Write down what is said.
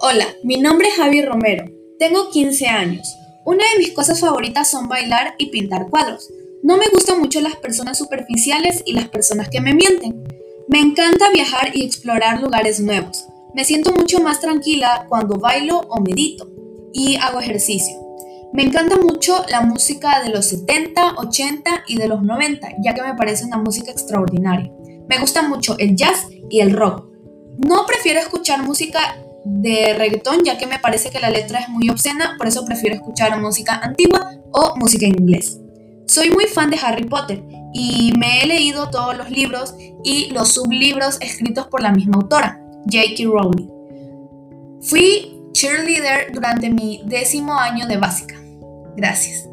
Hola, mi nombre es Javi Romero. Tengo 15 años. Una de mis cosas favoritas son bailar y pintar cuadros. No me gustan mucho las personas superficiales y las personas que me mienten. Me encanta viajar y explorar lugares nuevos. Me siento mucho más tranquila cuando bailo o medito y hago ejercicio. Me encanta mucho la música de los 70, 80 y de los 90, ya que me parece una música extraordinaria. Me gusta mucho el jazz y el rock. No prefiero escuchar música de reggaetón, ya que me parece que la letra es muy obscena, por eso prefiero escuchar música antigua o música en inglés. Soy muy fan de Harry Potter y me he leído todos los libros y los sublibros escritos por la misma autora, J.K. Rowling. Fui cheerleader durante mi décimo año de básica. Gracias.